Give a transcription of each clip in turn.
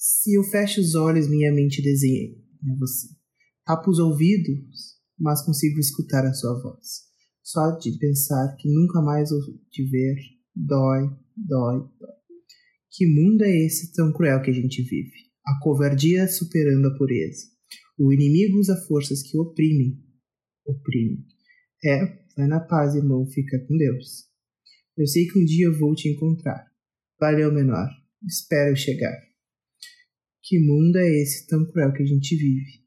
Se eu fecho os olhos, minha mente desenha em você. Tapo os ouvidos, mas consigo escutar a sua voz. Só de pensar que nunca mais vou te ver, dói, dói, dói. Que mundo é esse tão cruel que a gente vive? A covardia superando a pureza. O inimigo usa forças que oprimem. Oprimem. É, vai na paz, irmão, fica com Deus. Eu sei que um dia eu vou te encontrar. Valeu, menor. Espero chegar. Que mundo é esse tão cruel que a gente vive?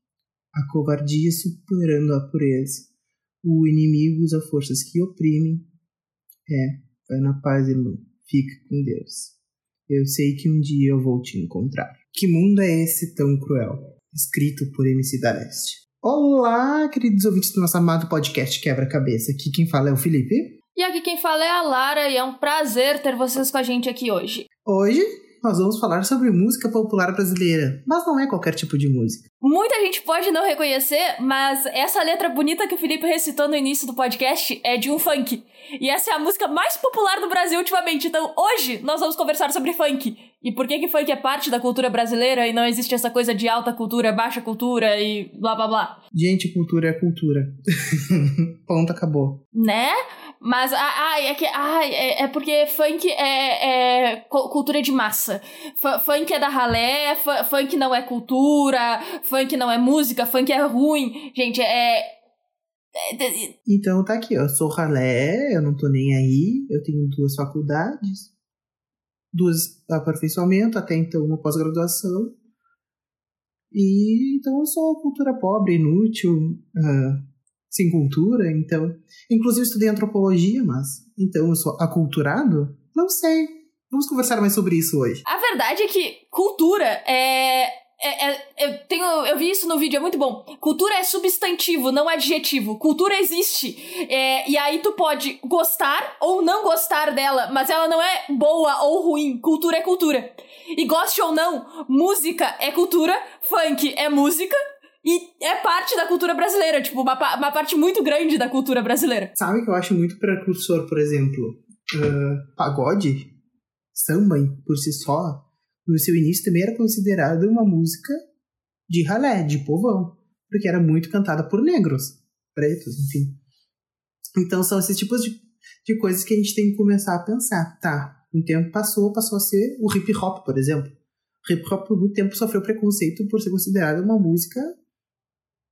A covardia superando a pureza. O inimigo usa forças que oprimem. É, vai na paz, irmão. Fica com Deus. Eu sei que um dia eu vou te encontrar. Que mundo é esse tão cruel? Escrito por MC da Leste. Olá, queridos ouvintes do nosso amado podcast Quebra-Cabeça. Aqui quem fala é o Felipe. E aqui quem fala é a Lara e é um prazer ter vocês com a gente aqui hoje. Hoje nós vamos falar sobre música popular brasileira, mas não é qualquer tipo de música. Muita gente pode não reconhecer, mas essa letra bonita que o Felipe recitou no início do podcast é de um funk. E essa é a música mais popular do Brasil ultimamente. Então, hoje nós vamos conversar sobre funk. E por que que funk é parte da cultura brasileira e não existe essa coisa de alta cultura, baixa cultura e blá blá blá. Gente, cultura é cultura. Ponto, acabou. Né? Mas, ai, é que, ai, é, é porque funk é, é cultura de massa. F funk é da ralé, funk não é cultura, funk não é música, funk é ruim. Gente, é, é então tá aqui, eu sou ralé, eu não tô nem aí, eu tenho duas faculdades, duas aperfeiçoamento, até então uma pós-graduação. E então eu sou cultura pobre, inútil, uh, sem cultura, então. Inclusive estudei antropologia, mas. Então eu sou aculturado? Não sei. Vamos conversar mais sobre isso hoje. A verdade é que cultura é. É, é, eu, tenho, eu vi isso no vídeo, é muito bom. Cultura é substantivo, não adjetivo. Cultura existe. É, e aí tu pode gostar ou não gostar dela, mas ela não é boa ou ruim. Cultura é cultura. E goste ou não, música é cultura, funk é música, e é parte da cultura brasileira, tipo, uma, uma parte muito grande da cultura brasileira. Sabe que eu acho muito precursor, por exemplo, uh, pagode, samba por si só, no seu início também era considerado uma música de ralé, de povão, porque era muito cantada por negros, pretos, enfim. Então são esses tipos de, de coisas que a gente tem que começar a pensar. Tá, um tempo passou, passou a ser o hip hop, por exemplo. O hip hop por muito tempo sofreu preconceito por ser considerado uma música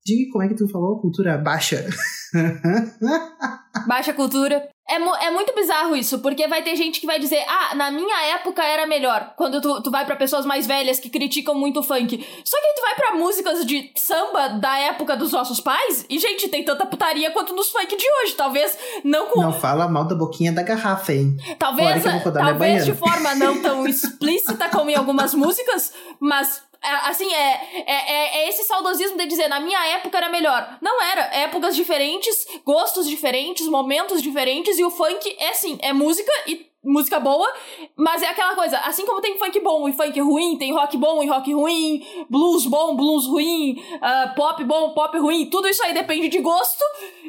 de, como é que tu falou? Cultura baixa. baixa cultura. É, é muito bizarro isso, porque vai ter gente que vai dizer, ah, na minha época era melhor. Quando tu, tu vai para pessoas mais velhas que criticam muito o funk. Só que aí tu vai para músicas de samba da época dos nossos pais, e, gente, tem tanta putaria quanto nos funk de hoje. Talvez não com. Não fala mal da boquinha da garrafa, hein? Talvez, talvez de forma não tão explícita como em algumas músicas, mas assim, é, é, é, esse saudosismo de dizer, na minha época era melhor. Não era. Épocas diferentes, gostos diferentes, momentos diferentes, e o funk é assim, é música e música boa, mas é aquela coisa, assim como tem funk bom e funk ruim, tem rock bom e rock ruim, blues bom, blues ruim, uh, pop bom, pop ruim, tudo isso aí depende de gosto,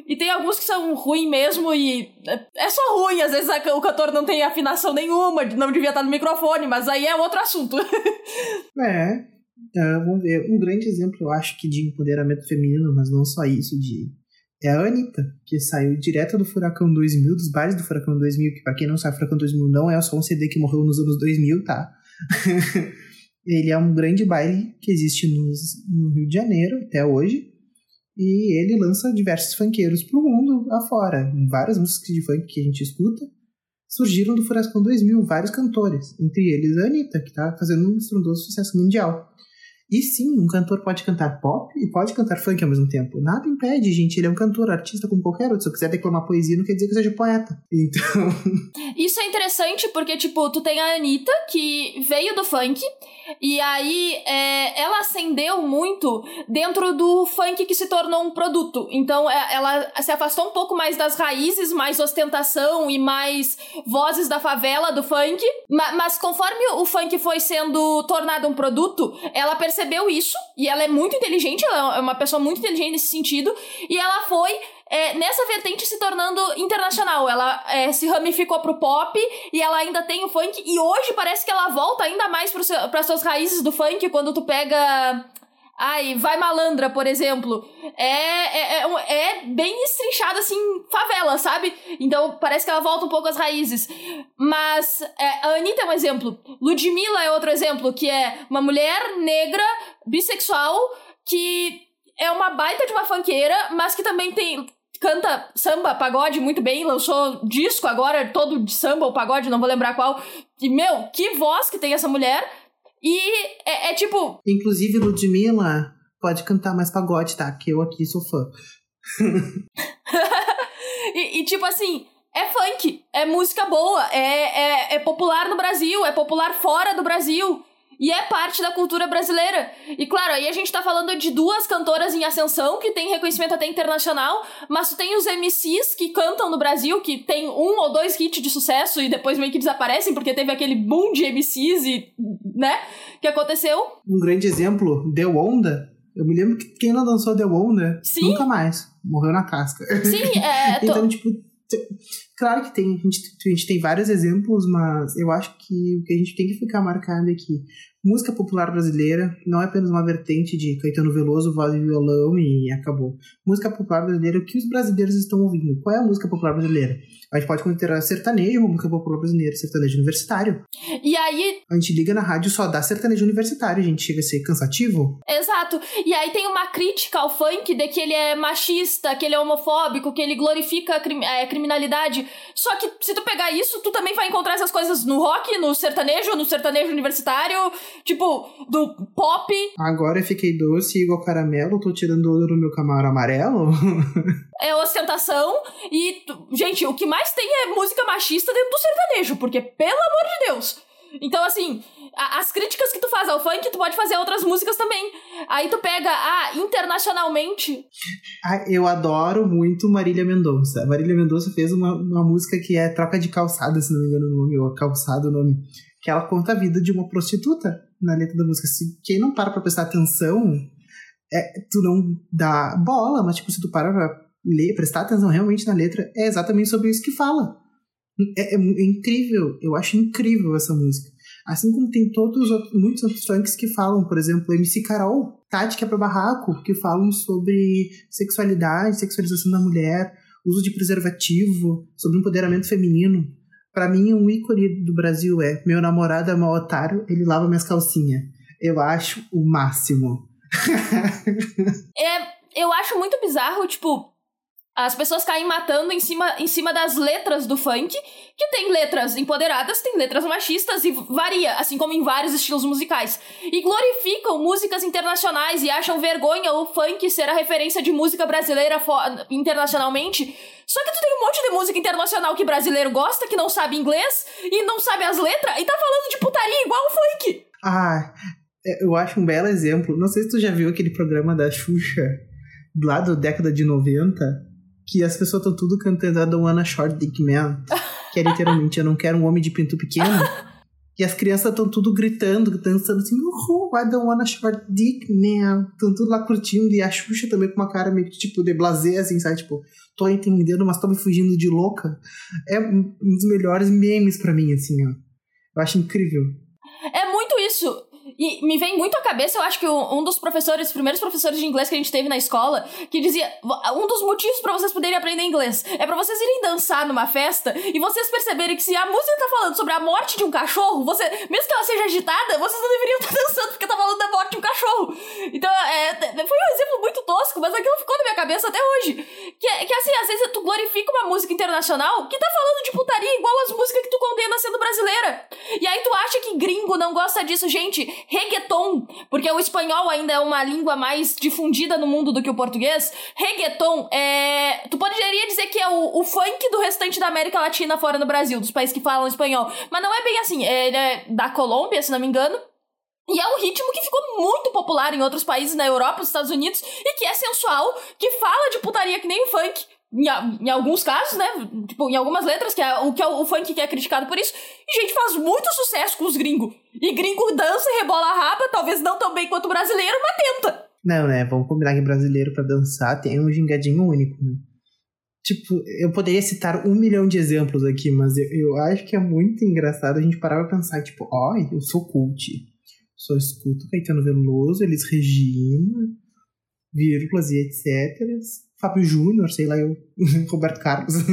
e tem alguns que são ruins mesmo e é só ruim, às vezes o cantor não tem afinação nenhuma, não devia estar no microfone, mas aí é outro assunto. é, Uh, vamos ver, um grande exemplo, eu acho que de empoderamento feminino, mas não só isso, de é a Anitta, que saiu direto do Furacão 2000, dos bares do Furacão 2000, que pra quem não sabe, Furacão 2000 não é só um CD que morreu nos anos 2000, tá? ele é um grande baile que existe nos, no Rio de Janeiro até hoje, e ele lança diversos funkeiros pro mundo afora. Várias músicas de funk que a gente escuta surgiram do Furacão 2000, vários cantores, entre eles a Anitta, que tá fazendo um estrondoso sucesso mundial. E sim, um cantor pode cantar pop e pode cantar funk ao mesmo tempo. Nada impede, gente. Ele é um cantor, artista como qualquer outro. Se eu quiser declamar poesia, não quer dizer que eu seja poeta. Então. Isso é interessante porque, tipo, tu tem a Anitta, que veio do funk, e aí é, ela ascendeu muito dentro do funk que se tornou um produto. Então é, ela se afastou um pouco mais das raízes, mais ostentação e mais vozes da favela do funk. mas conforme o funk foi sendo tornado um produto, ela percebeu percebeu isso, e ela é muito inteligente, ela é uma pessoa muito inteligente nesse sentido, e ela foi é, nessa vertente se tornando internacional. Ela é, se ramificou pro pop e ela ainda tem o funk. E hoje parece que ela volta ainda mais para suas raízes do funk quando tu pega. Ai, Vai Malandra, por exemplo. É, é, é, é, bem estrinchada, assim, favela, sabe? Então parece que ela volta um pouco às raízes. Mas é, a Anitta é um exemplo. Ludmilla é outro exemplo, que é uma mulher negra, bissexual, que é uma baita de uma funkeira, mas que também tem canta samba, pagode muito bem, lançou disco agora, todo de samba ou pagode, não vou lembrar qual. E, meu, que voz que tem essa mulher. E é, é tipo. Inclusive, Ludmilla pode cantar mais pagode, tá? Que eu aqui sou fã. e, e, tipo assim, é funk, é música boa, é, é, é popular no Brasil, é popular fora do Brasil. E é parte da cultura brasileira. E claro, aí a gente tá falando de duas cantoras em ascensão que tem reconhecimento até internacional, mas tu tem os MCs que cantam no Brasil, que tem um ou dois hits de sucesso e depois meio que desaparecem porque teve aquele boom de MCs e, né, que aconteceu. Um grande exemplo, The Onda. Eu me lembro que quem não dançou The Onda Sim. nunca mais morreu na casca. Sim, é. então, tipo, Claro que tem, a gente, a gente tem vários exemplos, mas eu acho que o que a gente tem que ficar marcado é que música popular brasileira não é apenas uma vertente de Caetano Veloso, voz e violão e acabou. Música popular brasileira, o que os brasileiros estão ouvindo? Qual é a música popular brasileira? A gente pode considerar sertanejo música popular brasileira, sertanejo universitário. E aí. A gente liga na rádio só dá sertanejo universitário, a gente chega a ser cansativo. Exato. E aí tem uma crítica ao funk de que ele é machista, que ele é homofóbico, que ele glorifica a, a criminalidade. Só que se tu pegar isso, tu também vai encontrar essas coisas no rock, no sertanejo, no sertanejo universitário, tipo, do pop. Agora eu fiquei doce igual caramelo, tô tirando olho no meu camaro amarelo. é ostentação. E, gente, o que mais tem é música machista dentro do sertanejo, porque, pelo amor de Deus. Então, assim, as críticas que tu faz ao funk, tu pode fazer outras músicas também. Aí tu pega, ah, internacionalmente. Ah, eu adoro muito Marília Mendonça. Marília Mendonça fez uma, uma música que é Troca de Calçada, se não me engano o nome, ou Calçado o nome. Que ela conta a vida de uma prostituta na letra da música. Se quem não para pra prestar atenção, é, tu não dá bola, mas tipo, se tu para pra ler, prestar atenção realmente na letra, é exatamente sobre isso que fala. É, é, é incrível, eu acho incrível essa música. Assim como tem todos outros, muitos outros funks que falam, por exemplo, MC Carol, Tática para Barraco, que falam sobre sexualidade, sexualização da mulher, uso de preservativo, sobre empoderamento feminino. Para mim, um ícone do Brasil é meu namorado é mau otário, ele lava minhas calcinhas. Eu acho o máximo. é, eu acho muito bizarro, tipo, as pessoas caem matando em cima, em cima das letras do funk, que tem letras empoderadas, tem letras machistas e varia, assim como em vários estilos musicais. E glorificam músicas internacionais e acham vergonha o funk ser a referência de música brasileira internacionalmente. Só que tu tem um monte de música internacional que brasileiro gosta, que não sabe inglês e não sabe as letras, e tá falando de putaria igual o funk. Ah, é, eu acho um belo exemplo. Não sei se tu já viu aquele programa da Xuxa, lá da década de 90 que as pessoas estão tudo cantando don't wanna short dick man, que é literalmente eu não quero um homem de pinto pequeno. E as crianças estão tudo gritando, dançando assim, uhul, I don't wanna short dick, man. Estão tudo lá curtindo. E a Xuxa também com uma cara meio tipo de blazer, assim, sabe? Tipo, tô entendendo, mas tô me fugindo de louca. É um dos melhores memes para mim, assim, ó. Eu acho incrível. É muito isso. E me vem muito à cabeça, eu acho que um dos professores, os primeiros professores de inglês que a gente teve na escola, que dizia: um dos motivos para vocês poderem aprender inglês é para vocês irem dançar numa festa e vocês perceberem que se a música tá falando sobre a morte de um cachorro, você, mesmo que ela seja agitada, vocês não deveriam estar dançando porque tá falando da morte de um cachorro. Então, é, foi um exemplo muito tosco, mas aquilo ficou na minha cabeça até hoje. Que, que assim, às vezes tu glorifica uma música internacional que tá falando de putaria igual as músicas que tu condena sendo brasileira. E aí tu acha que gringo não gosta disso, gente reggaeton, porque o espanhol ainda é uma língua mais difundida no mundo do que o português. Reggaeton é. Tu poderia dizer que é o, o funk do restante da América Latina fora do Brasil, dos países que falam espanhol. Mas não é bem assim. É, é da Colômbia, se não me engano. E é um ritmo que ficou muito popular em outros países na Europa, nos Estados Unidos, e que é sensual, que fala de putaria que nem o funk, em, em, alguns casos, né? Tipo, em algumas letras, que é o que é o, o funk que é criticado por isso. E, gente, faz muito sucesso com os gringos. E gringo dança e rebola a raba, talvez não tão bem quanto o brasileiro, mas tenta. Não, né? Vamos combinar que brasileiro para dançar tem um gingadinho único, né? Tipo, eu poderia citar um milhão de exemplos aqui, mas eu, eu acho que é muito engraçado a gente parar pra pensar, tipo, ó, oh, eu sou cult. Só escuto Caetano Veloso, Elis Regina, vírgulas e etc. Fábio Júnior, sei lá, eu, Roberto Carlos.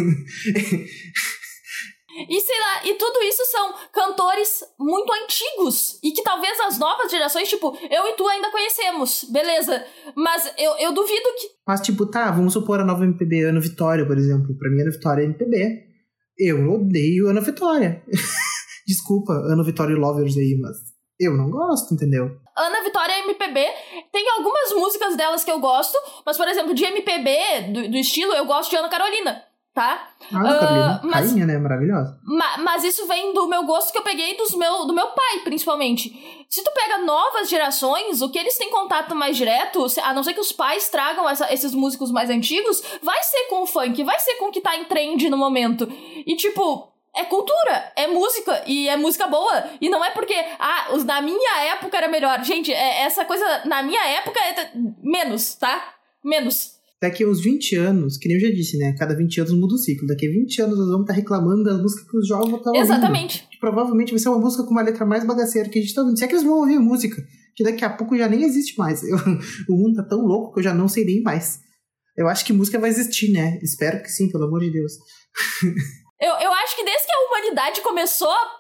E sei lá, e tudo isso são cantores muito antigos e que talvez as novas gerações, tipo, eu e tu ainda conhecemos, beleza. Mas eu, eu duvido que. Mas, tipo, tá, vamos supor a nova MPB, Ana Vitória, por exemplo. Pra mim, Ana Vitória é MPB. Eu odeio Ana Vitória. Desculpa, Ana Vitória e Lovers aí, mas eu não gosto, entendeu? Ana Vitória é MPB. Tem algumas músicas delas que eu gosto, mas, por exemplo, de MPB, do, do estilo, eu gosto de Ana Carolina tá? Ah, uh, mas, rainha, né? Maravilhosa. Ma, mas isso vem do meu gosto que eu peguei dos meu, do meu pai, principalmente. Se tu pega novas gerações, o que eles têm contato mais direto, a não ser que os pais tragam essa, esses músicos mais antigos, vai ser com o funk, vai ser com o que tá em trend no momento. E tipo, é cultura, é música, e é música boa. E não é porque, ah, os, na minha época era melhor. Gente, é, essa coisa, na minha época, é menos, tá? Menos daqui a uns 20 anos, que nem eu já disse, né? Cada 20 anos muda o ciclo. Daqui a 20 anos nós vamos estar reclamando da música que os jovens estão ouvindo. Exatamente. Que provavelmente vai ser uma música com uma letra mais bagaceira que a gente está ouvindo. Se é que eles vão ouvir música, que daqui a pouco já nem existe mais. Eu, o mundo tá tão louco que eu já não sei nem mais. Eu acho que música vai existir, né? Espero que sim, pelo amor de Deus. eu, eu acho que desde que a humanidade começou a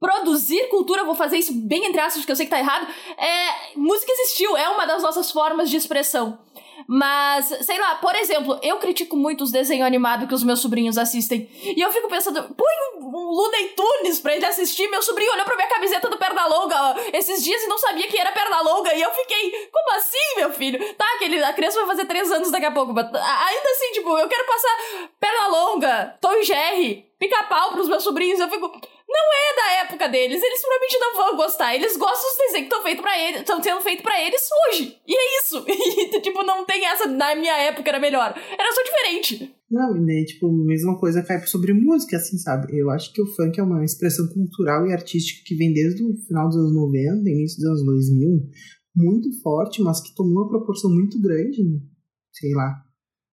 produzir cultura, vou fazer isso bem entre aspas, porque eu sei que tá errado, é, música existiu, é uma das nossas formas de expressão. Mas, sei lá, por exemplo, eu critico muito os desenhos animados que os meus sobrinhos assistem. E eu fico pensando, põe um Looney Tunes pra ele assistir. Meu sobrinho olhou pra minha camiseta do Pernalonga esses dias e não sabia que era Pernalonga. E eu fiquei, como assim, meu filho? Tá, aquele, a criança vai fazer três anos daqui a pouco. Mas ainda assim, tipo, eu quero passar Pernalonga, Tom e Jerry, pica-pau pros meus sobrinhos. Eu fico, não é da época deles. Eles provavelmente não vão gostar. Eles gostam dos desenhos que estão feitos para eles, estão sendo feitos para eles hoje. E é isso. E, tipo, não tem essa na minha época era melhor. Era só diferente. Não, e daí, tipo, mesma coisa cai sobre música, assim, sabe? Eu acho que o funk é uma expressão cultural e artística que vem desde o final dos anos 90, início dos anos 2000, muito forte, mas que tomou uma proporção muito grande, sei lá,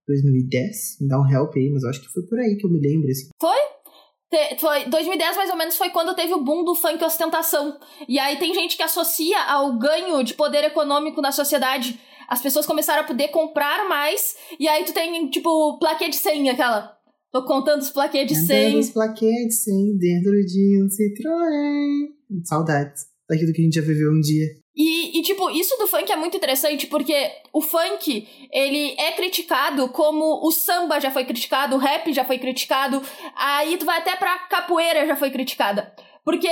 2010. Me dá um help aí, mas eu acho que foi por aí que eu me lembro, assim. Foi? Foi 2010 mais ou menos foi quando teve o boom do funk ostentação. E aí tem gente que associa ao ganho de poder econômico na sociedade. As pessoas começaram a poder comprar mais e aí tu tem tipo plaquê de 100 aquela. Tô contando os plaquê de 100. Os plaquê de 100 dentro de um Citroën. Saudades daquilo que a gente já viveu um dia. E, e, tipo, isso do funk é muito interessante porque o funk, ele é criticado como o samba já foi criticado, o rap já foi criticado, aí tu vai até pra capoeira já foi criticada. Porque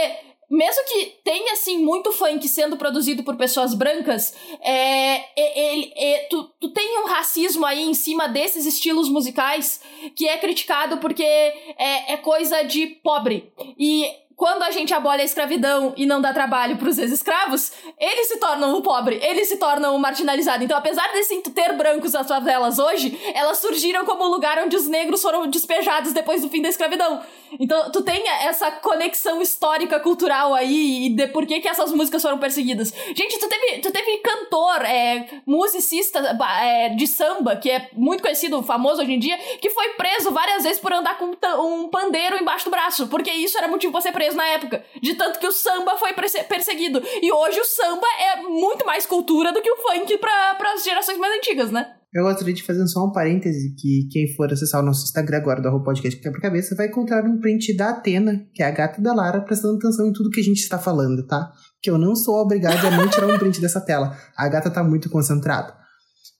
mesmo que tenha, assim, muito funk sendo produzido por pessoas brancas, é, ele, é, tu, tu tem um racismo aí em cima desses estilos musicais que é criticado porque é, é coisa de pobre. E quando a gente abole a escravidão e não dá trabalho para os ex-escravos, eles se tornam o pobre, eles se tornam o marginalizado. Então, apesar de ter brancos nas favelas hoje, elas surgiram como o lugar onde os negros foram despejados depois do fim da escravidão. Então, tu tem essa conexão histórica, cultural aí, e de por que, que essas músicas foram perseguidas. Gente, tu teve, tu teve cantor, é, musicista é, de samba, que é muito conhecido, famoso hoje em dia, que foi preso várias vezes por andar com um pandeiro embaixo do braço, porque isso era motivo pra ser preso na época. De tanto que o samba foi perseguido. E hoje o samba é muito mais cultura do que o funk para as gerações mais antigas, né? Eu gostaria de fazer só um parêntese que quem for acessar o nosso Instagram agora do Podcast Quebra-Cabeça vai encontrar um print da Atena, que é a gata da Lara, prestando atenção em tudo que a gente está falando, tá? Que eu não sou obrigado a não tirar um print dessa tela. A gata tá muito concentrada.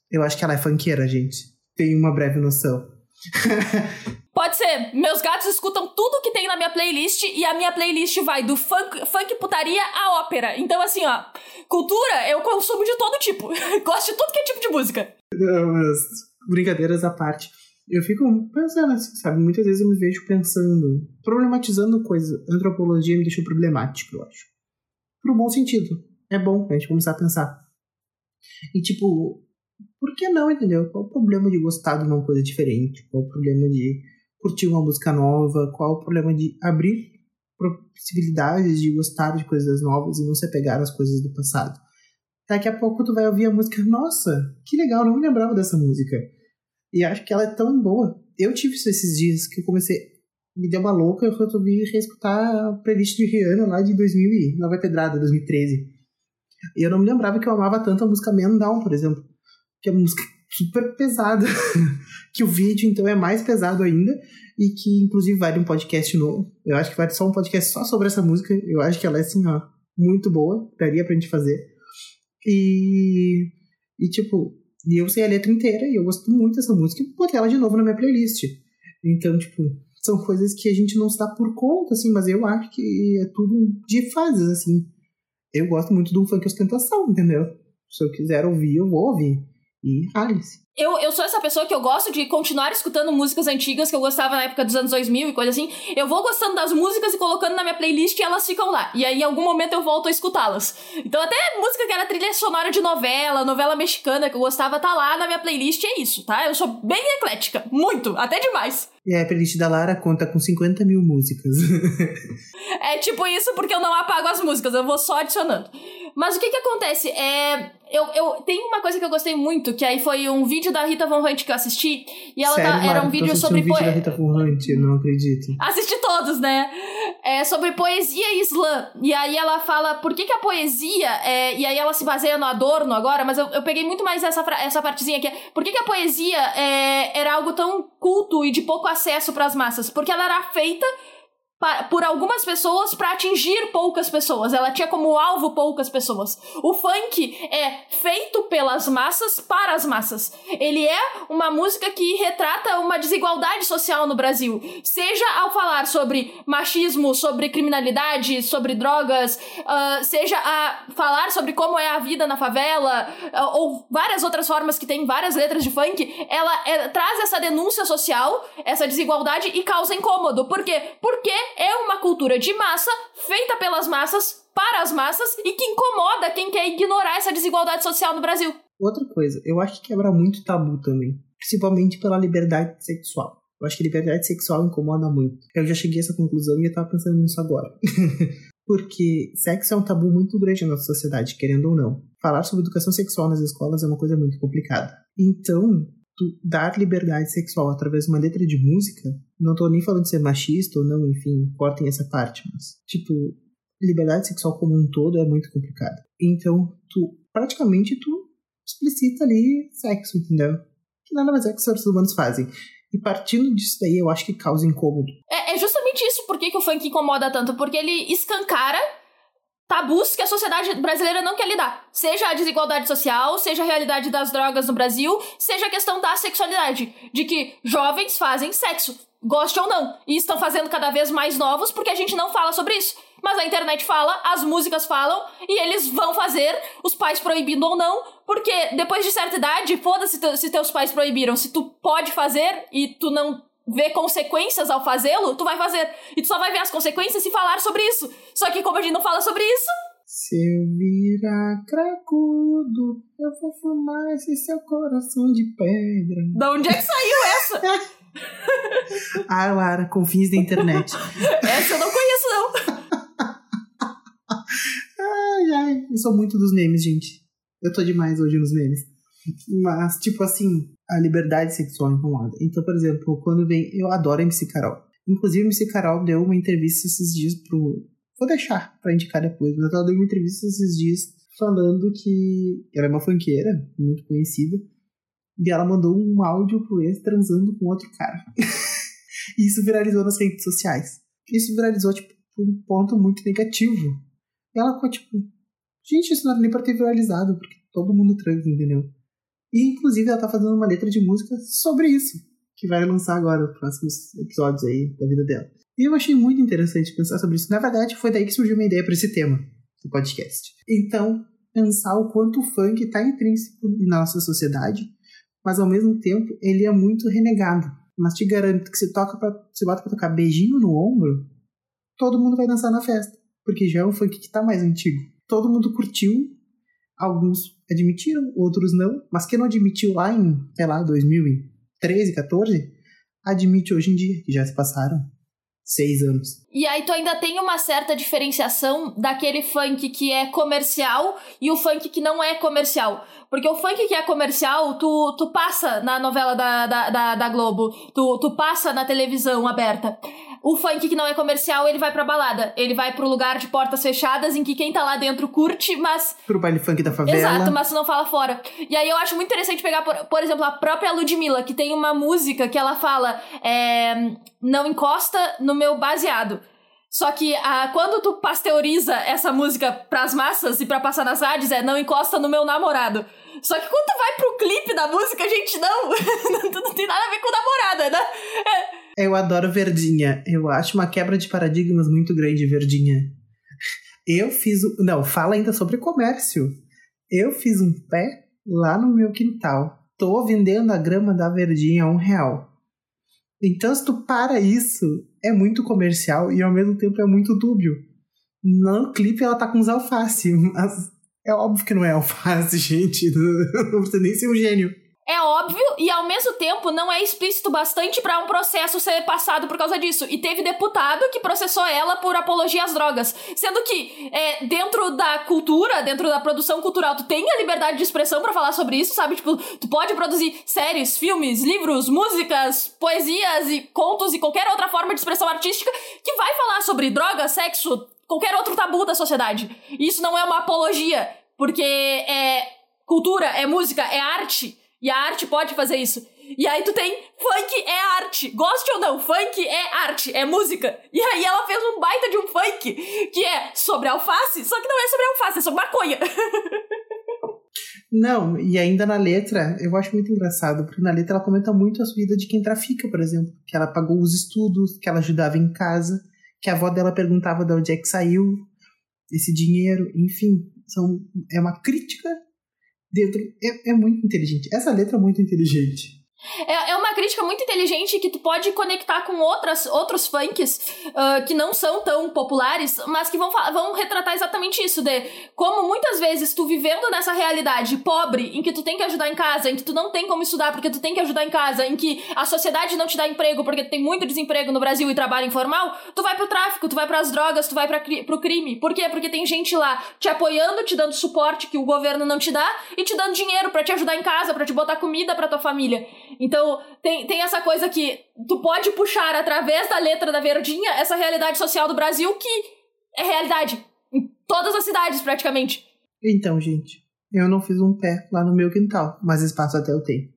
Eu acho que ela é funkeira, gente. Tenho uma breve noção. Pode ser. Meus gatos escutam tudo que tem na minha playlist e a minha playlist vai do funk, funk putaria à ópera. Então, assim, ó, cultura eu consumo de todo tipo. Gosto de tudo que é tipo de música. Não, mas, brincadeiras à parte. Eu fico pensando assim, sabe? Muitas vezes eu me vejo pensando, problematizando coisas. Antropologia me deixou problemático, eu acho. Pro bom sentido. É bom a gente começar a pensar. E, tipo, por que não, entendeu? Qual o problema de gostar de uma coisa diferente? Qual o problema de curtir uma música nova, qual o problema de abrir possibilidades de gostar de coisas novas e não se apegar às coisas do passado. Daqui a pouco tu vai ouvir a música, nossa, que legal, não me lembrava dessa música. E acho que ela é tão boa eu tive isso esses dias que eu comecei. Me deu uma louca, eu resolvi reescutar a playlist de Rihanna lá de 2000 e Nova Pedrada, 2013. E eu não me lembrava que eu amava tanto a música Man Down, por exemplo. Que é uma música super pesada. que o vídeo, então, é mais pesado ainda. E que, inclusive, vai de um podcast novo. Eu acho que vai só um podcast só sobre essa música. Eu acho que ela é, assim, ó, muito boa. Daria pra gente fazer. E. E, tipo, e eu sei a letra inteira e eu gosto muito dessa música e botei ela de novo na minha playlist. Então, tipo, são coisas que a gente não se dá por conta, assim, mas eu acho que é tudo de fases, assim. Eu gosto muito do funk ostentação, entendeu? Se eu quiser ouvir, eu vou ouvir. E rale-se. Eu, eu sou essa pessoa que eu gosto de continuar escutando músicas antigas que eu gostava na época dos anos 2000 e coisa assim. Eu vou gostando das músicas e colocando na minha playlist e elas ficam lá. E aí, em algum momento, eu volto a escutá-las. Então, até música que era trilha sonora de novela, novela mexicana que eu gostava, tá lá na minha playlist é isso, tá? Eu sou bem eclética. Muito, até demais. E a playlist da Lara conta com 50 mil músicas. é tipo isso porque eu não apago as músicas, eu vou só adicionando. Mas o que que acontece? É, eu, eu tem uma coisa que eu gostei muito, que aí foi um vídeo da Rita Von Hunt que eu assisti, e ela Sério, tá, era um vídeo sobre um vídeo da Rita Von Hunt, eu não acredito. Assisti todos, né? É sobre poesia e slam. E aí ela fala por que, que a poesia é, e aí ela se baseia no Adorno agora, mas eu, eu peguei muito mais essa, essa partezinha aqui. Por que, que a poesia é, era algo tão culto e de pouco acesso para as massas? Porque ela era feita por algumas pessoas para atingir poucas pessoas. Ela tinha como alvo poucas pessoas. O funk é feito pelas massas para as massas. Ele é uma música que retrata uma desigualdade social no Brasil, seja ao falar sobre machismo, sobre criminalidade, sobre drogas, uh, seja a falar sobre como é a vida na favela, uh, ou várias outras formas que tem várias letras de funk. Ela é, traz essa denúncia social, essa desigualdade e causa incômodo. Por quê? Porque é uma cultura de massa, feita pelas massas, para as massas e que incomoda quem quer ignorar essa desigualdade social no Brasil. Outra coisa, eu acho que quebra muito tabu também, principalmente pela liberdade sexual. Eu acho que liberdade sexual incomoda muito. Eu já cheguei a essa conclusão e eu tava pensando nisso agora. Porque sexo é um tabu muito grande na nossa sociedade, querendo ou não. Falar sobre educação sexual nas escolas é uma coisa muito complicada. Então, tu dar liberdade sexual através de uma letra de música, não tô nem falando de ser machista ou não, enfim, cortem essa parte, mas, tipo, liberdade sexual como um todo é muito complicado. Então, tu, praticamente, tu explicita ali sexo, entendeu? Que nada mais é que os seres humanos fazem. E partindo disso daí, eu acho que causa incômodo. É, é justamente isso por que o funk incomoda tanto, porque ele escancara tabus que a sociedade brasileira não quer lidar. Seja a desigualdade social, seja a realidade das drogas no Brasil, seja a questão da sexualidade. De que jovens fazem sexo, goste ou não. E estão fazendo cada vez mais novos porque a gente não fala sobre isso. Mas a internet fala, as músicas falam, e eles vão fazer, os pais proibindo ou não, porque depois de certa idade, foda-se se teus pais proibiram. Se tu pode fazer e tu não ver consequências ao fazê-lo, tu vai fazer. E tu só vai ver as consequências se falar sobre isso. Só que como a gente não fala sobre isso. Se eu virar cracudo, eu vou fumar esse seu coração de pedra. Da onde é que saiu essa? ah, Lara, com fins da internet. essa eu não conheço, não. ai, ai. Eu sou muito dos memes, gente. Eu tô demais hoje nos memes. Mas, tipo assim, a liberdade sexual incomoda. Então, por exemplo, quando vem. Eu adoro a MC Carol. Inclusive, MC Carol deu uma entrevista esses dias pro. Vou deixar pra indicar depois, mas ela deu uma entrevista esses dias falando que ela é uma funkeira, muito conhecida, e ela mandou um áudio pro ex transando com outro cara. e isso viralizou nas redes sociais. Isso viralizou, tipo, um ponto muito negativo. E ela ficou tipo, gente, isso não era nem pra ter viralizado, porque todo mundo transa, entendeu? E, inclusive, ela tá fazendo uma letra de música sobre isso, que vai lançar agora, nos próximos episódios aí da vida dela. E eu achei muito interessante pensar sobre isso. Na verdade, foi daí que surgiu uma ideia para esse tema do podcast. Então, pensar o quanto o funk está intrínseco na nossa sociedade, mas ao mesmo tempo ele é muito renegado. Mas te garanto que se toca para se bota para tocar beijinho no ombro, todo mundo vai dançar na festa, porque já é um funk que está mais antigo. Todo mundo curtiu Alguns admitiram, outros não. Mas quem não admitiu lá em, sei lá, 2013, 14, admite hoje em dia, que já se passaram seis anos. E aí tu ainda tem uma certa diferenciação daquele funk que é comercial e o funk que não é comercial. Porque o funk que é comercial, tu, tu passa na novela da, da, da, da Globo, tu, tu passa na televisão aberta. O funk que não é comercial, ele vai pra balada. Ele vai pro lugar de portas fechadas em que quem tá lá dentro curte, mas. Pro baile funk da favela. Exato, mas tu não fala fora. E aí eu acho muito interessante pegar, por, por exemplo, a própria Ludmilla, que tem uma música que ela fala: é, Não encosta no meu baseado. Só que ah, quando tu pasteuriza essa música pras massas e pra passar nas rádios, é não encosta no meu namorado. Só que quando tu vai pro clipe da música, gente, não. não tem nada a ver com namorada, né? É. Eu adoro Verdinha. Eu acho uma quebra de paradigmas muito grande, Verdinha. Eu fiz. O... Não, fala ainda sobre comércio. Eu fiz um pé lá no meu quintal. Tô vendendo a grama da Verdinha a um real. Então, se tu para isso, é muito comercial e ao mesmo tempo é muito dúbio. No clipe ela tá com os alface, mas é óbvio que não é alface, gente. Não precisa nem ser um gênio é óbvio e ao mesmo tempo não é explícito bastante para um processo ser passado por causa disso. E teve deputado que processou ela por apologia às drogas. Sendo que é, dentro da cultura, dentro da produção cultural, tu tem a liberdade de expressão para falar sobre isso, sabe? Tipo, tu pode produzir séries, filmes, livros, músicas, poesias e contos e qualquer outra forma de expressão artística que vai falar sobre droga, sexo, qualquer outro tabu da sociedade. Isso não é uma apologia, porque é cultura, é música, é arte. E a arte pode fazer isso. E aí tu tem funk é arte. Goste ou não, funk é arte, é música. E aí ela fez um baita de um funk que é sobre alface, só que não é sobre alface, é sobre maconha. Não, e ainda na letra, eu acho muito engraçado, porque na letra ela comenta muito a vida de quem trafica, por exemplo. Que ela pagou os estudos, que ela ajudava em casa, que a avó dela perguntava de onde é que saiu esse dinheiro, enfim. São, é uma crítica dentro. É, é muito inteligente. Essa letra é muito inteligente. É, é uma crítica muito inteligente que tu pode conectar com outras, outros funks uh, que não são tão populares, mas que vão, vão retratar exatamente isso, de como muitas vezes tu vivendo nessa realidade pobre, em que tu tem que ajudar em casa, em que tu não tem como estudar porque tu tem que ajudar em casa, em que a sociedade não te dá emprego porque tem muito desemprego no Brasil e trabalho informal, tu vai pro tráfico, tu vai pras drogas, tu vai pra, pro crime. Por quê? Porque tem gente lá te apoiando, te dando suporte que o governo não te dá e te dando dinheiro para te ajudar em casa, para te botar comida para tua família. Então, tem, tem essa coisa que tu pode puxar através da letra da Verdinha essa realidade social do Brasil que é realidade em todas as cidades, praticamente. Então, gente, eu não fiz um pé lá no meu quintal, mas espaço até eu tenho.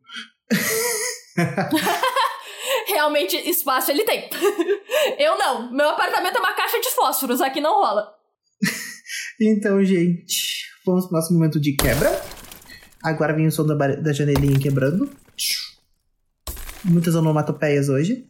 Realmente, espaço ele tem. eu não. Meu apartamento é uma caixa de fósforos, aqui não rola. então, gente, vamos pro nosso momento de quebra. Agora vem o som da, da janelinha quebrando muitas onomatopeias hoje.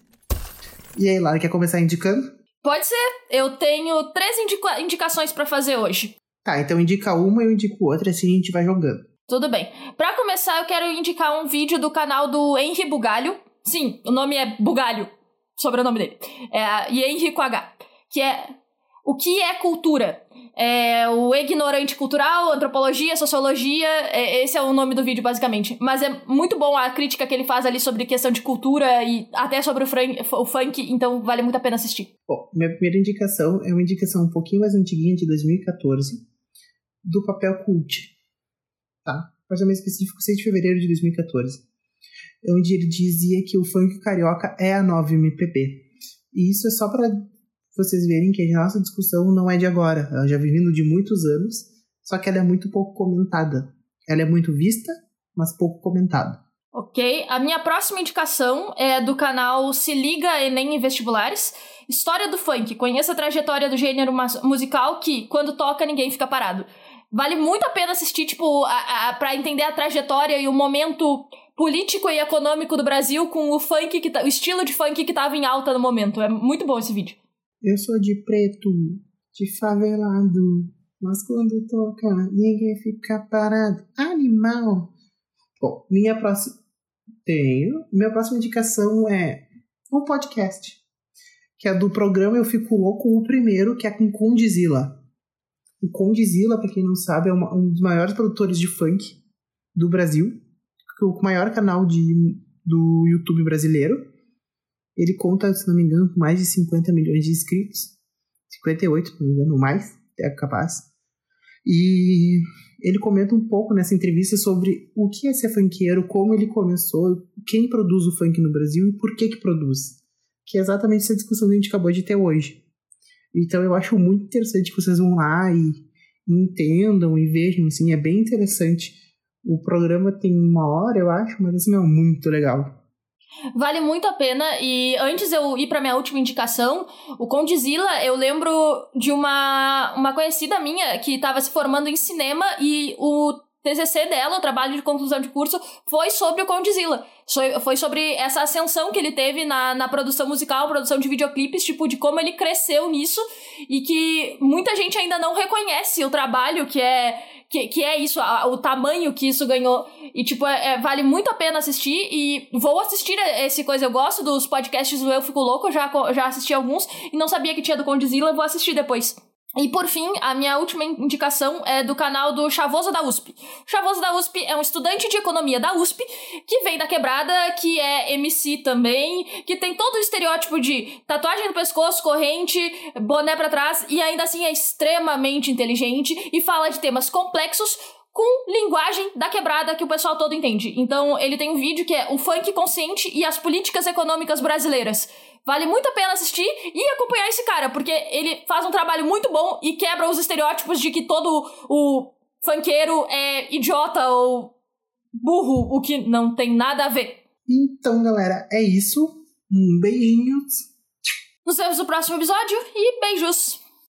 E aí, Lara, quer começar indicando? Pode ser. Eu tenho três indica indicações para fazer hoje. Tá, então indica uma, eu indico outra, assim a gente vai jogando. Tudo bem. Para começar, eu quero indicar um vídeo do canal do Henry Bugalho. Sim, o nome é Bugalho, sobrenome dele. É, e Henry com H. Que é O que é cultura? é, o ignorante cultural, antropologia, sociologia, é, esse é o nome do vídeo basicamente. Mas é muito bom a crítica que ele faz ali sobre questão de cultura e até sobre o, o funk, então vale muito a pena assistir. Bom, minha primeira indicação é uma indicação um pouquinho mais antiguinha, de 2014, do Papel Cult, tá? Mais ou menos específico, 6 de fevereiro de 2014, onde ele dizia que o funk carioca é a nova MPB. E isso é só para vocês verem que a nossa discussão não é de agora, ela já vem vindo de muitos anos, só que ela é muito pouco comentada. Ela é muito vista, mas pouco comentada. Ok, a minha próxima indicação é do canal Se Liga Enem em Vestibulares. História do funk. Conheça a trajetória do gênero musical que, quando toca, ninguém fica parado. Vale muito a pena assistir, tipo, a, pra entender a trajetória e o momento político e econômico do Brasil com o funk, que tá, o estilo de funk que tava em alta no momento. É muito bom esse vídeo. Eu sou de preto, de favelado, mas quando toca, ninguém fica parado. Animal! Bom, minha próxima. Tenho. Minha próxima indicação é um podcast. Que é do programa Eu Fico Louco, o primeiro, que é com Condizila. O Condizila, pra quem não sabe, é uma, um dos maiores produtores de funk do Brasil. O maior canal de, do YouTube brasileiro Ele conta, se não me engano, com mais de 50 milhões de inscritos. 58, se não me engano, mais, é capaz. E ele comenta um pouco nessa entrevista sobre o que é ser funkeiro, como ele começou, quem produz o funk no Brasil e por que que produz. Que é exatamente essa discussão que a gente acabou de ter hoje. Então eu acho muito interessante que vocês vão lá e, e entendam e vejam, assim, é bem interessante. O programa tem uma hora, eu acho, mas assim, é muito legal. Vale muito a pena. E antes eu ir para minha última indicação, o Condizila, eu lembro de uma, uma conhecida minha que estava se formando em cinema e o TCC dela, o trabalho de conclusão de curso, foi sobre o Condizila. Foi sobre essa ascensão que ele teve na, na produção musical, produção de videoclipes, tipo, de como ele cresceu nisso e que muita gente ainda não reconhece o trabalho que é que, que é isso, a, o tamanho que isso ganhou. E, tipo, é, é, vale muito a pena assistir. E vou assistir esse coisa. Eu gosto dos podcasts do Eu Fico Louco, já, já assisti alguns. E não sabia que tinha do Condzilla, vou assistir depois. E por fim, a minha última indicação é do canal do Chavoso da USP. Chavoso da USP é um estudante de economia da USP que vem da quebrada, que é MC também, que tem todo o estereótipo de tatuagem no pescoço, corrente, boné para trás e ainda assim é extremamente inteligente e fala de temas complexos com linguagem da quebrada que o pessoal todo entende. Então, ele tem um vídeo que é o funk consciente e as políticas econômicas brasileiras. Vale muito a pena assistir e acompanhar esse cara, porque ele faz um trabalho muito bom e quebra os estereótipos de que todo o funkeiro é idiota ou burro, o que não tem nada a ver. Então, galera, é isso. Um beijinho. Nos vemos no próximo episódio e beijos!